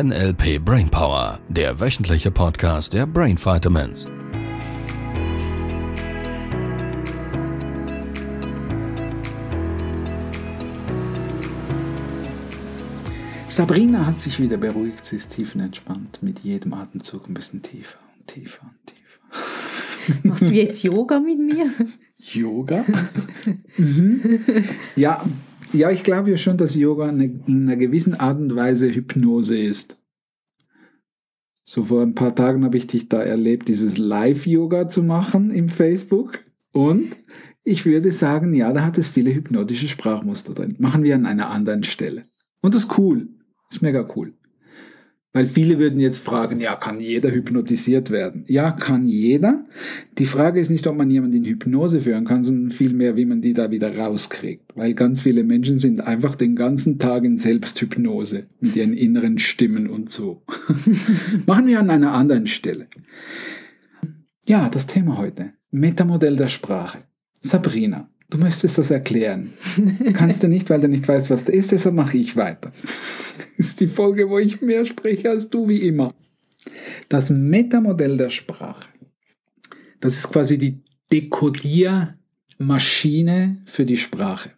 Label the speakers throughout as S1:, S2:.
S1: NLP Brainpower, der wöchentliche Podcast der Brain Vitamins.
S2: Sabrina hat sich wieder beruhigt, sie ist tiefenentspannt, mit jedem Atemzug ein bisschen tiefer und tiefer und tiefer.
S3: Machst du jetzt Yoga mit mir?
S2: Yoga? mhm. Ja, ja, ich glaube ja schon, dass Yoga in einer gewissen Art und Weise Hypnose ist. So vor ein paar Tagen habe ich dich da erlebt, dieses Live-Yoga zu machen im Facebook. Und ich würde sagen, ja, da hat es viele hypnotische Sprachmuster drin. Machen wir an einer anderen Stelle. Und das ist cool. Ist mega cool. Weil viele würden jetzt fragen, ja, kann jeder hypnotisiert werden? Ja, kann jeder. Die Frage ist nicht, ob man jemanden in Hypnose führen kann, sondern vielmehr, wie man die da wieder rauskriegt. Weil ganz viele Menschen sind einfach den ganzen Tag in Selbsthypnose mit ihren inneren Stimmen und so. Machen wir an einer anderen Stelle. Ja, das Thema heute. Metamodell der Sprache. Sabrina, du möchtest das erklären. Kannst du nicht, weil du nicht weißt, was da ist, deshalb mache ich weiter ist die Folge, wo ich mehr spreche als du, wie immer. Das Metamodell der Sprache. Das ist quasi die Dekodiermaschine für die Sprache,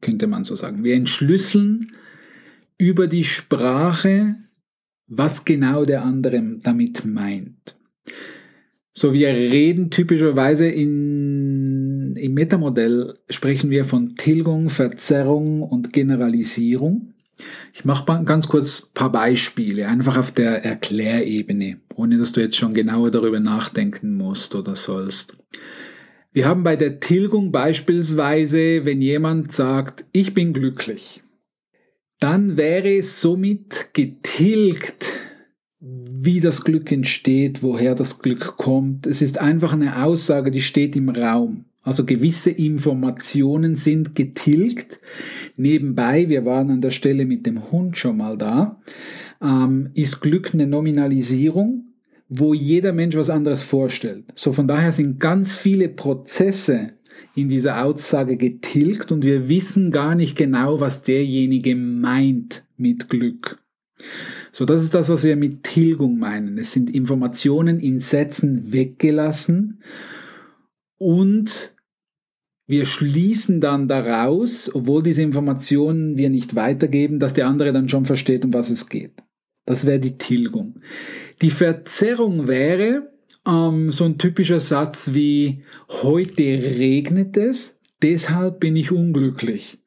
S2: könnte man so sagen. Wir entschlüsseln über die Sprache, was genau der andere damit meint. So, wir reden typischerweise in, im Metamodell, sprechen wir von Tilgung, Verzerrung und Generalisierung. Ich mache ganz kurz ein paar Beispiele, einfach auf der Erklärebene, ohne dass du jetzt schon genauer darüber nachdenken musst oder sollst. Wir haben bei der Tilgung beispielsweise, wenn jemand sagt, ich bin glücklich, dann wäre somit getilgt, wie das Glück entsteht, woher das Glück kommt. Es ist einfach eine Aussage, die steht im Raum. Also gewisse Informationen sind getilgt. Nebenbei, wir waren an der Stelle mit dem Hund schon mal da, ähm, ist Glück eine Nominalisierung, wo jeder Mensch was anderes vorstellt. So von daher sind ganz viele Prozesse in dieser Aussage getilgt und wir wissen gar nicht genau, was derjenige meint mit Glück. So, das ist das, was wir mit Tilgung meinen. Es sind Informationen in Sätzen weggelassen und wir schließen dann daraus, obwohl diese Informationen wir nicht weitergeben, dass der andere dann schon versteht, um was es geht. Das wäre die Tilgung. Die Verzerrung wäre ähm, so ein typischer Satz wie heute regnet es, deshalb bin ich unglücklich.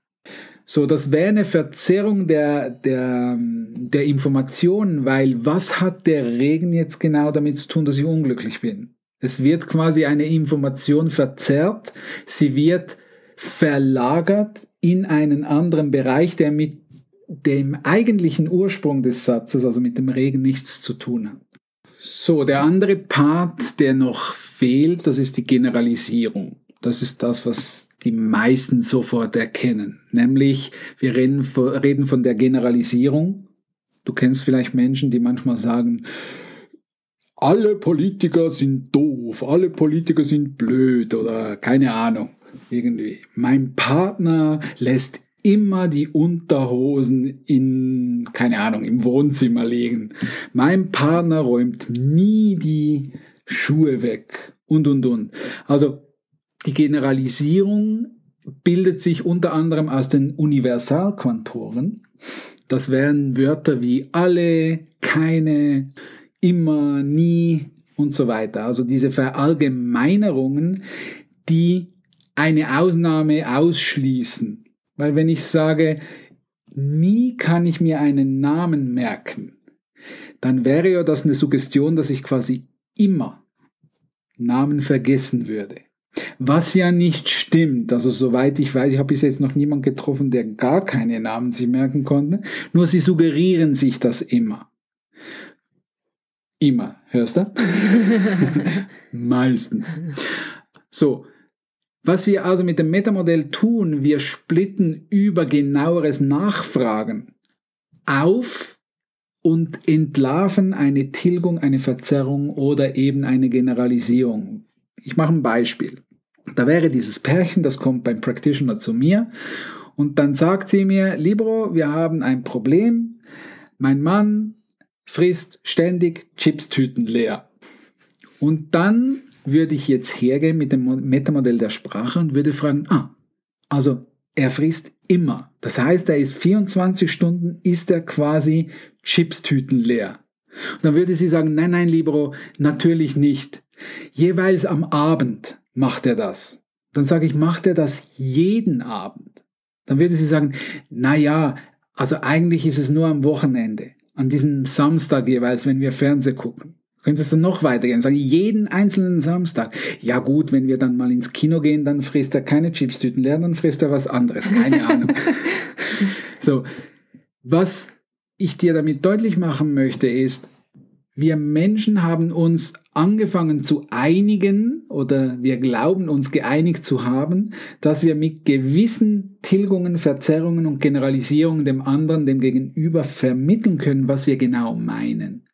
S2: So, das wäre eine Verzerrung der, der, der Informationen, weil was hat der Regen jetzt genau damit zu tun, dass ich unglücklich bin? Es wird quasi eine Information verzerrt, sie wird verlagert in einen anderen Bereich, der mit dem eigentlichen Ursprung des Satzes, also mit dem Regen, nichts zu tun hat. So, der andere Part, der noch fehlt, das ist die Generalisierung. Das ist das, was die meisten sofort erkennen. Nämlich, wir reden, von der Generalisierung. Du kennst vielleicht Menschen, die manchmal sagen, alle Politiker sind doof, alle Politiker sind blöd oder keine Ahnung. Irgendwie. Mein Partner lässt immer die Unterhosen in, keine Ahnung, im Wohnzimmer liegen. Mein Partner räumt nie die Schuhe weg und, und, und. Also die Generalisierung bildet sich unter anderem aus den Universalquantoren. Das wären Wörter wie alle, keine, immer, nie und so weiter. Also diese Verallgemeinerungen, die eine Ausnahme ausschließen. Weil wenn ich sage, nie kann ich mir einen Namen merken, dann wäre ja das eine Suggestion, dass ich quasi immer Namen vergessen würde. Was ja nicht stimmt. Also soweit ich weiß, ich habe bis jetzt noch niemanden getroffen, der gar keine Namen sich merken konnte. Nur sie suggerieren sich das immer. Immer, hörst du? Meistens. So, was wir also mit dem Metamodell tun, wir splitten über genaueres Nachfragen auf und entlarven eine Tilgung, eine Verzerrung oder eben eine Generalisierung. Ich mache ein Beispiel. Da wäre dieses Pärchen, das kommt beim Practitioner zu mir und dann sagt sie mir, Libro, wir haben ein Problem. Mein Mann frisst ständig Chipstüten leer. Und dann würde ich jetzt hergehen mit dem Metamodell der Sprache und würde fragen, ah, also er frisst immer. Das heißt, er ist 24 Stunden, ist er quasi Chipstüten leer. Und dann würde sie sagen, nein, nein, Libero, natürlich nicht. Jeweils am Abend macht er das. Dann sage ich, macht er das jeden Abend? Dann würde sie sagen, na ja, also eigentlich ist es nur am Wochenende, an diesem Samstag jeweils, wenn wir Fernseh gucken. Könntest du noch weitergehen, sagen, jeden einzelnen Samstag. Ja gut, wenn wir dann mal ins Kino gehen, dann frisst er keine Chipstüten leer, dann frisst er was anderes, keine Ahnung. so, was ich dir damit deutlich machen möchte, ist, wir Menschen haben uns angefangen zu einigen oder wir glauben uns geeinigt zu haben, dass wir mit gewissen Tilgungen, Verzerrungen und Generalisierungen dem anderen, dem Gegenüber vermitteln können, was wir genau meinen.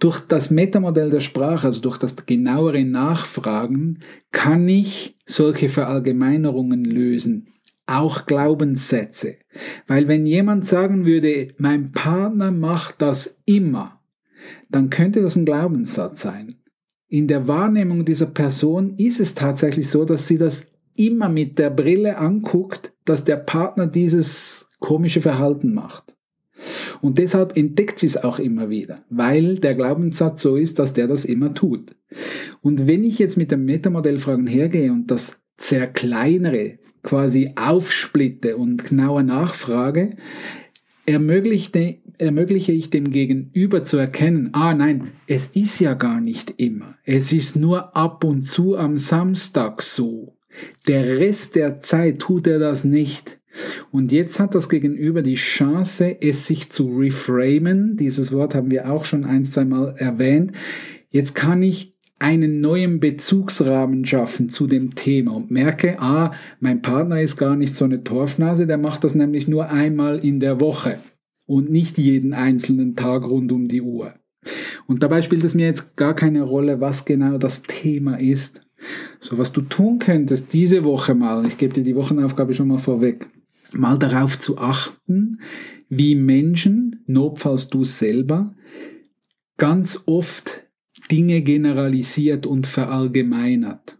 S2: Durch das Metamodell der Sprache, also durch das genauere Nachfragen, kann ich solche Verallgemeinerungen lösen auch Glaubenssätze. Weil wenn jemand sagen würde, mein Partner macht das immer, dann könnte das ein Glaubenssatz sein. In der Wahrnehmung dieser Person ist es tatsächlich so, dass sie das immer mit der Brille anguckt, dass der Partner dieses komische Verhalten macht. Und deshalb entdeckt sie es auch immer wieder, weil der Glaubenssatz so ist, dass der das immer tut. Und wenn ich jetzt mit dem Metamodellfragen hergehe und das zerkleinere, quasi aufsplitte und genauer nachfrage, ermöglichte, ermögliche ich dem Gegenüber zu erkennen, ah nein, es ist ja gar nicht immer. Es ist nur ab und zu am Samstag so. Der Rest der Zeit tut er das nicht. Und jetzt hat das Gegenüber die Chance, es sich zu reframen. Dieses Wort haben wir auch schon ein, zwei Mal erwähnt. Jetzt kann ich einen neuen Bezugsrahmen schaffen zu dem Thema und merke, ah, mein Partner ist gar nicht so eine Torfnase, der macht das nämlich nur einmal in der Woche und nicht jeden einzelnen Tag rund um die Uhr. Und dabei spielt es mir jetzt gar keine Rolle, was genau das Thema ist. So, was du tun könntest diese Woche mal, ich gebe dir die Wochenaufgabe schon mal vorweg, mal darauf zu achten, wie Menschen, notfalls du selber, ganz oft Dinge generalisiert und verallgemeinert.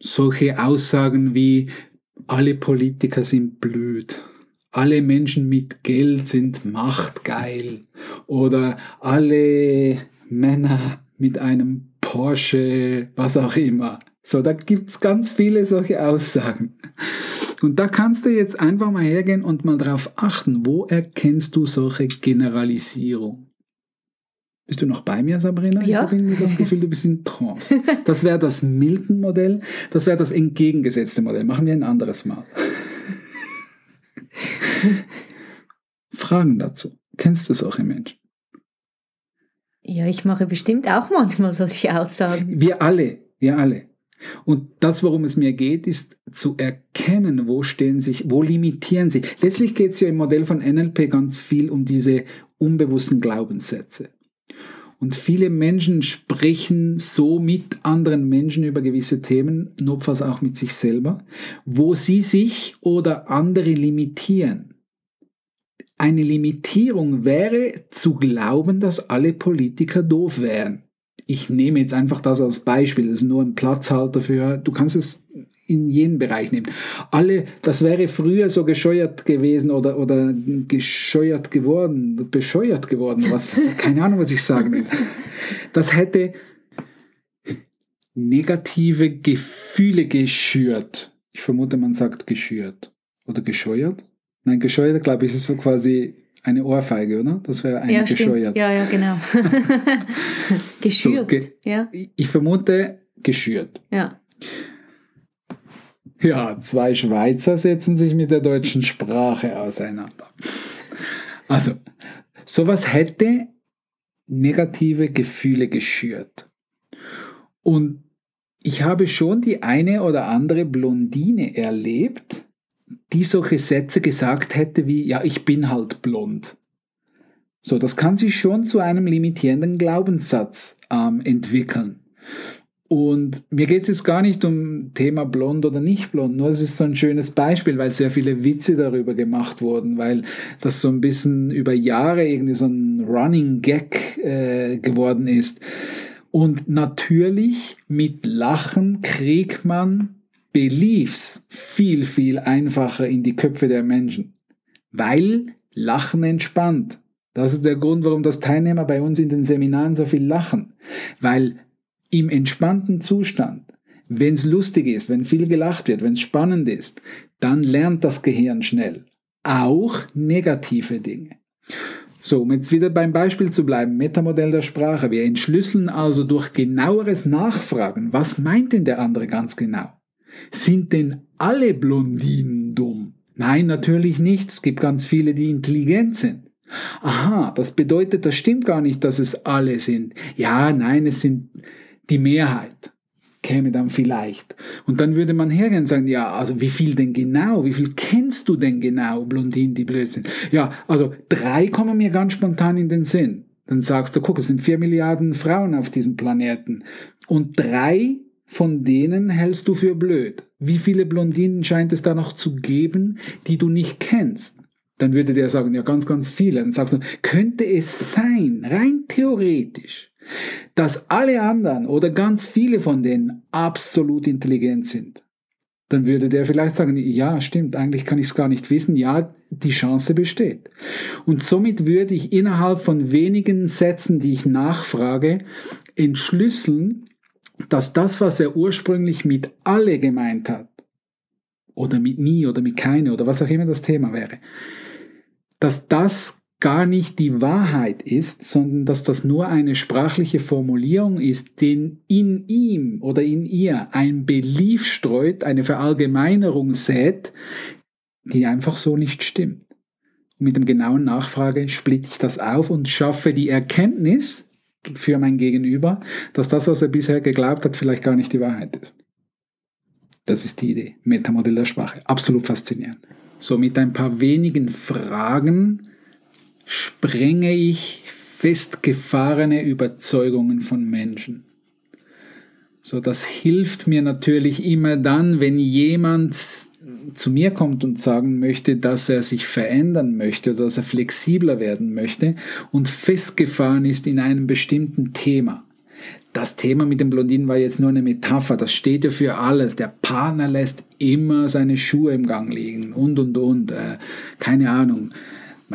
S2: Solche Aussagen wie alle Politiker sind blöd, alle Menschen mit Geld sind machtgeil oder alle Männer mit einem Porsche, was auch immer. So, da gibt's ganz viele solche Aussagen. Und da kannst du jetzt einfach mal hergehen und mal darauf achten, wo erkennst du solche Generalisierung? Bist du noch bei mir, Sabrina?
S3: Ja.
S2: Ich habe irgendwie das Gefühl, du bist in Trance. Das wäre das Milton-Modell, das wäre das entgegengesetzte Modell. Machen wir ein anderes Mal. Fragen dazu. Kennst du solche Menschen?
S3: Ja, ich mache bestimmt auch manchmal solche Aussagen.
S2: Wir alle, wir alle. Und das, worum es mir geht, ist zu erkennen, wo stehen sich, wo limitieren sie. Letztlich geht es ja im Modell von NLP ganz viel um diese unbewussten Glaubenssätze. Und viele Menschen sprechen so mit anderen Menschen über gewisse Themen, notfalls auch mit sich selber, wo sie sich oder andere limitieren. Eine Limitierung wäre zu glauben, dass alle Politiker doof wären. Ich nehme jetzt einfach das als Beispiel, das ist nur ein Platzhalter für, du kannst es in jeden Bereich nehmen. Alle, das wäre früher so gescheuert gewesen oder, oder gescheuert geworden, bescheuert geworden, was, keine Ahnung, was ich sagen will. Das hätte negative Gefühle geschürt. Ich vermute, man sagt geschürt. Oder gescheuert? Nein, gescheuert, glaube ich, ist so quasi eine Ohrfeige, oder? Das wäre eine
S3: ja,
S2: gescheuert.
S3: Stimmt. Ja, ja, genau. geschürt. So, ge ja.
S2: Ich vermute, geschürt.
S3: Ja.
S2: Ja, zwei Schweizer setzen sich mit der deutschen Sprache auseinander. Also, sowas hätte negative Gefühle geschürt. Und ich habe schon die eine oder andere Blondine erlebt, die solche Sätze gesagt hätte wie, ja, ich bin halt blond. So, das kann sich schon zu einem limitierenden Glaubenssatz ähm, entwickeln. Und mir geht es jetzt gar nicht um Thema blond oder nicht blond, nur es ist so ein schönes Beispiel, weil sehr viele Witze darüber gemacht wurden, weil das so ein bisschen über Jahre irgendwie so ein Running Gag äh, geworden ist. Und natürlich mit Lachen kriegt man Beliefs viel, viel einfacher in die Köpfe der Menschen, weil Lachen entspannt. Das ist der Grund, warum das Teilnehmer bei uns in den Seminaren so viel lachen, weil im entspannten Zustand, wenn es lustig ist, wenn viel gelacht wird, wenn es spannend ist, dann lernt das Gehirn schnell. Auch negative Dinge. So, um jetzt wieder beim Beispiel zu bleiben, Metamodell der Sprache. Wir entschlüsseln also durch genaueres Nachfragen, was meint denn der andere ganz genau? Sind denn alle Blondinen dumm? Nein, natürlich nicht. Es gibt ganz viele, die intelligent sind. Aha, das bedeutet, das stimmt gar nicht, dass es alle sind. Ja, nein, es sind die Mehrheit käme dann vielleicht. Und dann würde man hergehen und sagen, ja, also wie viel denn genau? Wie viel kennst du denn genau, Blondinen, die blöd sind? Ja, also drei kommen mir ganz spontan in den Sinn. Dann sagst du, guck, es sind vier Milliarden Frauen auf diesem Planeten. Und drei von denen hältst du für blöd. Wie viele Blondinen scheint es da noch zu geben, die du nicht kennst? Dann würde der sagen, ja, ganz, ganz viele. Dann sagst du, könnte es sein, rein theoretisch, dass alle anderen oder ganz viele von denen absolut intelligent sind, dann würde der vielleicht sagen, ja, stimmt, eigentlich kann ich es gar nicht wissen, ja, die Chance besteht. Und somit würde ich innerhalb von wenigen Sätzen, die ich nachfrage, entschlüsseln, dass das, was er ursprünglich mit alle gemeint hat, oder mit nie oder mit keine oder was auch immer das Thema wäre, dass das gar nicht die Wahrheit ist, sondern dass das nur eine sprachliche Formulierung ist, den in ihm oder in ihr ein Belief streut, eine Verallgemeinerung sät, die einfach so nicht stimmt. Und mit dem genauen Nachfrage splitte ich das auf und schaffe die Erkenntnis für mein Gegenüber, dass das, was er bisher geglaubt hat, vielleicht gar nicht die Wahrheit ist. Das ist die Idee. Metamodell der Sprache. Absolut faszinierend. So mit ein paar wenigen Fragen sprenge ich festgefahrene Überzeugungen von Menschen. So, das hilft mir natürlich immer dann, wenn jemand zu mir kommt und sagen möchte, dass er sich verändern möchte oder dass er flexibler werden möchte und festgefahren ist in einem bestimmten Thema. Das Thema mit den Blondinen war jetzt nur eine Metapher, das steht ja für alles. Der Partner lässt immer seine Schuhe im Gang liegen und und und, äh, keine Ahnung.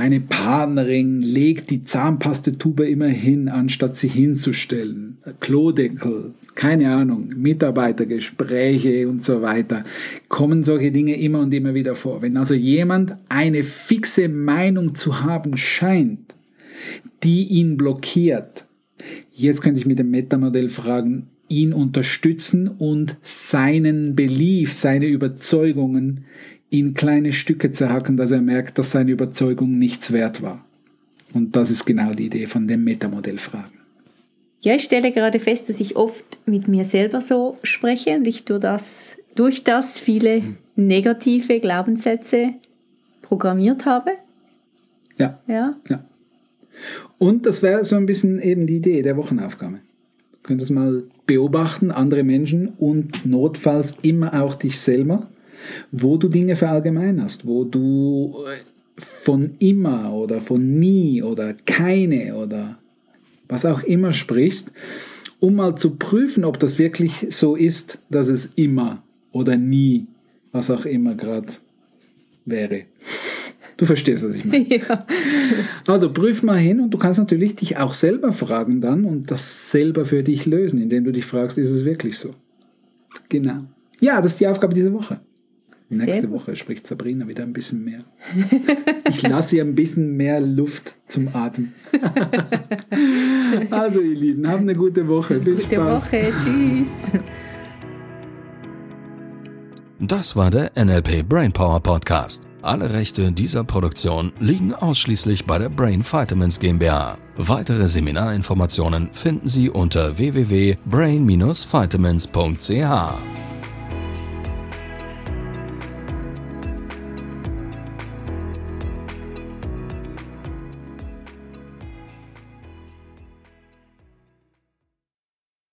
S2: Meine Partnerin legt die Zahnpastetube immer hin, anstatt sie hinzustellen. Klodeckel, keine Ahnung, Mitarbeitergespräche und so weiter. Kommen solche Dinge immer und immer wieder vor. Wenn also jemand eine fixe Meinung zu haben scheint, die ihn blockiert, jetzt könnte ich mit dem Metamodell fragen, ihn unterstützen und seinen Belief, seine Überzeugungen in kleine Stücke zerhacken, dass er merkt, dass seine Überzeugung nichts wert war. Und das ist genau die Idee von dem Metamodell-Fragen.
S3: Ja, ich stelle gerade fest, dass ich oft mit mir selber so spreche und ich durch das, durch das viele negative Glaubenssätze programmiert habe.
S2: Ja. Ja. ja. Und das wäre so ein bisschen eben die Idee der Wochenaufgabe. Du könntest mal beobachten, andere Menschen und notfalls immer auch dich selber wo du Dinge verallgemeinerst, wo du äh, von immer oder von nie oder keine oder was auch immer sprichst, um mal zu prüfen, ob das wirklich so ist, dass es immer oder nie, was auch immer gerade wäre. Du verstehst, was ich meine. Ja. Also prüf mal hin und du kannst natürlich dich auch selber fragen dann und das selber für dich lösen, indem du dich fragst, ist es wirklich so? Genau. Ja, das ist die Aufgabe dieser Woche. Nächste Woche spricht Sabrina wieder ein bisschen mehr. Ich lasse ihr ein bisschen mehr Luft zum Atmen. also, ihr Lieben, habt eine gute Woche.
S3: Viel gute Spaß. Woche. Tschüss.
S1: Das war der NLP Brainpower Podcast. Alle Rechte dieser Produktion liegen ausschließlich bei der Brain Vitamins GmbH. Weitere Seminarinformationen finden Sie unter www.brain-vitamins.ch.